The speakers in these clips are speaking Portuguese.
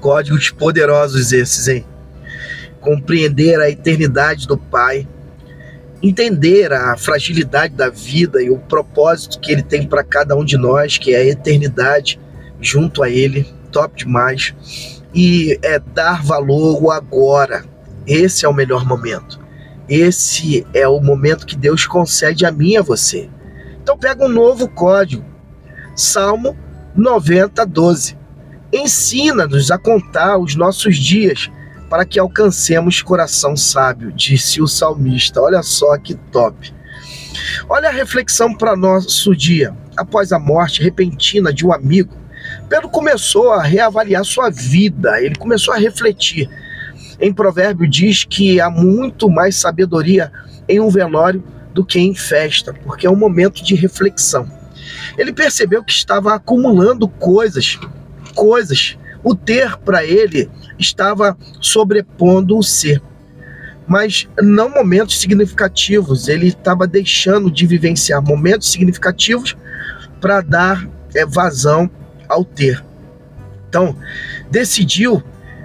Códigos poderosos esses, hein? Compreender a eternidade do Pai, entender a fragilidade da vida e o propósito que Ele tem para cada um de nós, que é a eternidade junto a Ele, top demais. E é dar valor agora. Esse é o melhor momento. Esse é o momento que Deus concede a mim e a você. Então pega um novo código. Salmo 90, 12. Ensina-nos a contar os nossos dias para que alcancemos coração sábio, disse o salmista. Olha só que top. Olha a reflexão para nosso dia. Após a morte repentina de um amigo, Pedro começou a reavaliar sua vida, ele começou a refletir. Em Provérbio diz que há muito mais sabedoria em um velório do que em festa, porque é um momento de reflexão. Ele percebeu que estava acumulando coisas, coisas. O ter para ele estava sobrepondo o ser. Mas não momentos significativos, ele estava deixando de vivenciar momentos significativos para dar é, vazão ao ter. Então, decidiu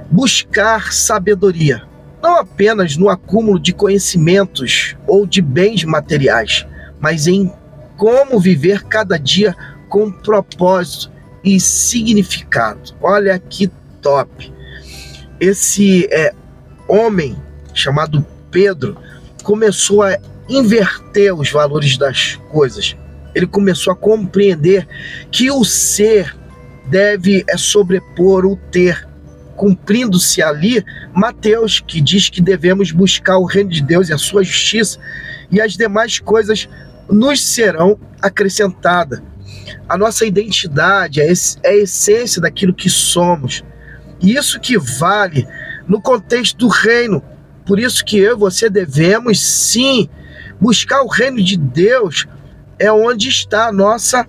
buscar sabedoria, não apenas no acúmulo de conhecimentos ou de bens materiais, mas em como viver cada dia com propósito e significado. Olha que top! Esse é, homem chamado Pedro começou a inverter os valores das coisas. Ele começou a compreender que o ser deve é sobrepor o ter, cumprindo-se ali Mateus, que diz que devemos buscar o reino de Deus e a sua justiça, e as demais coisas nos serão acrescentadas. A nossa identidade é, a essência daquilo que somos. E isso que vale no contexto do reino. Por isso que eu e você devemos sim buscar o reino de Deus, é onde está a nossa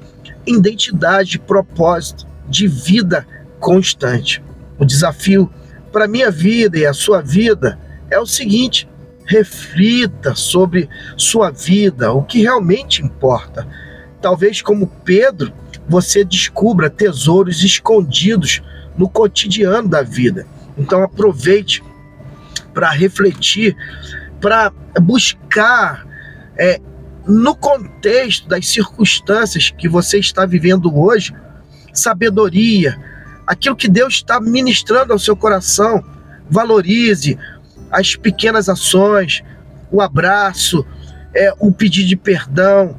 identidade, propósito de vida constante. O desafio para minha vida e a sua vida é o seguinte: reflita sobre sua vida, o que realmente importa. Talvez, como Pedro, você descubra tesouros escondidos no cotidiano da vida. Então, aproveite para refletir, para buscar é, no contexto das circunstâncias que você está vivendo hoje, sabedoria, aquilo que Deus está ministrando ao seu coração. Valorize as pequenas ações, o abraço, é, o pedir de perdão,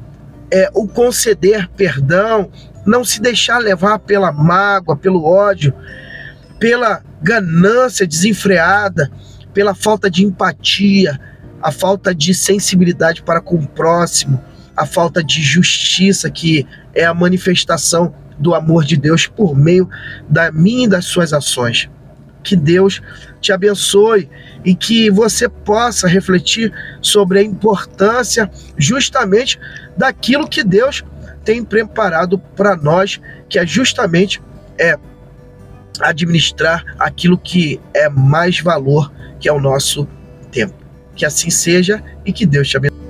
é, o conceder perdão, não se deixar levar pela mágoa, pelo ódio, pela ganância desenfreada, pela falta de empatia, a falta de sensibilidade para com o próximo, a falta de justiça, que é a manifestação do amor de Deus por meio da minha e das suas ações. Que Deus te abençoe e que você possa refletir sobre a importância justamente daquilo que Deus tem preparado para nós, que é justamente é administrar aquilo que é mais valor, que é o nosso tempo. Que assim seja e que Deus te abençoe.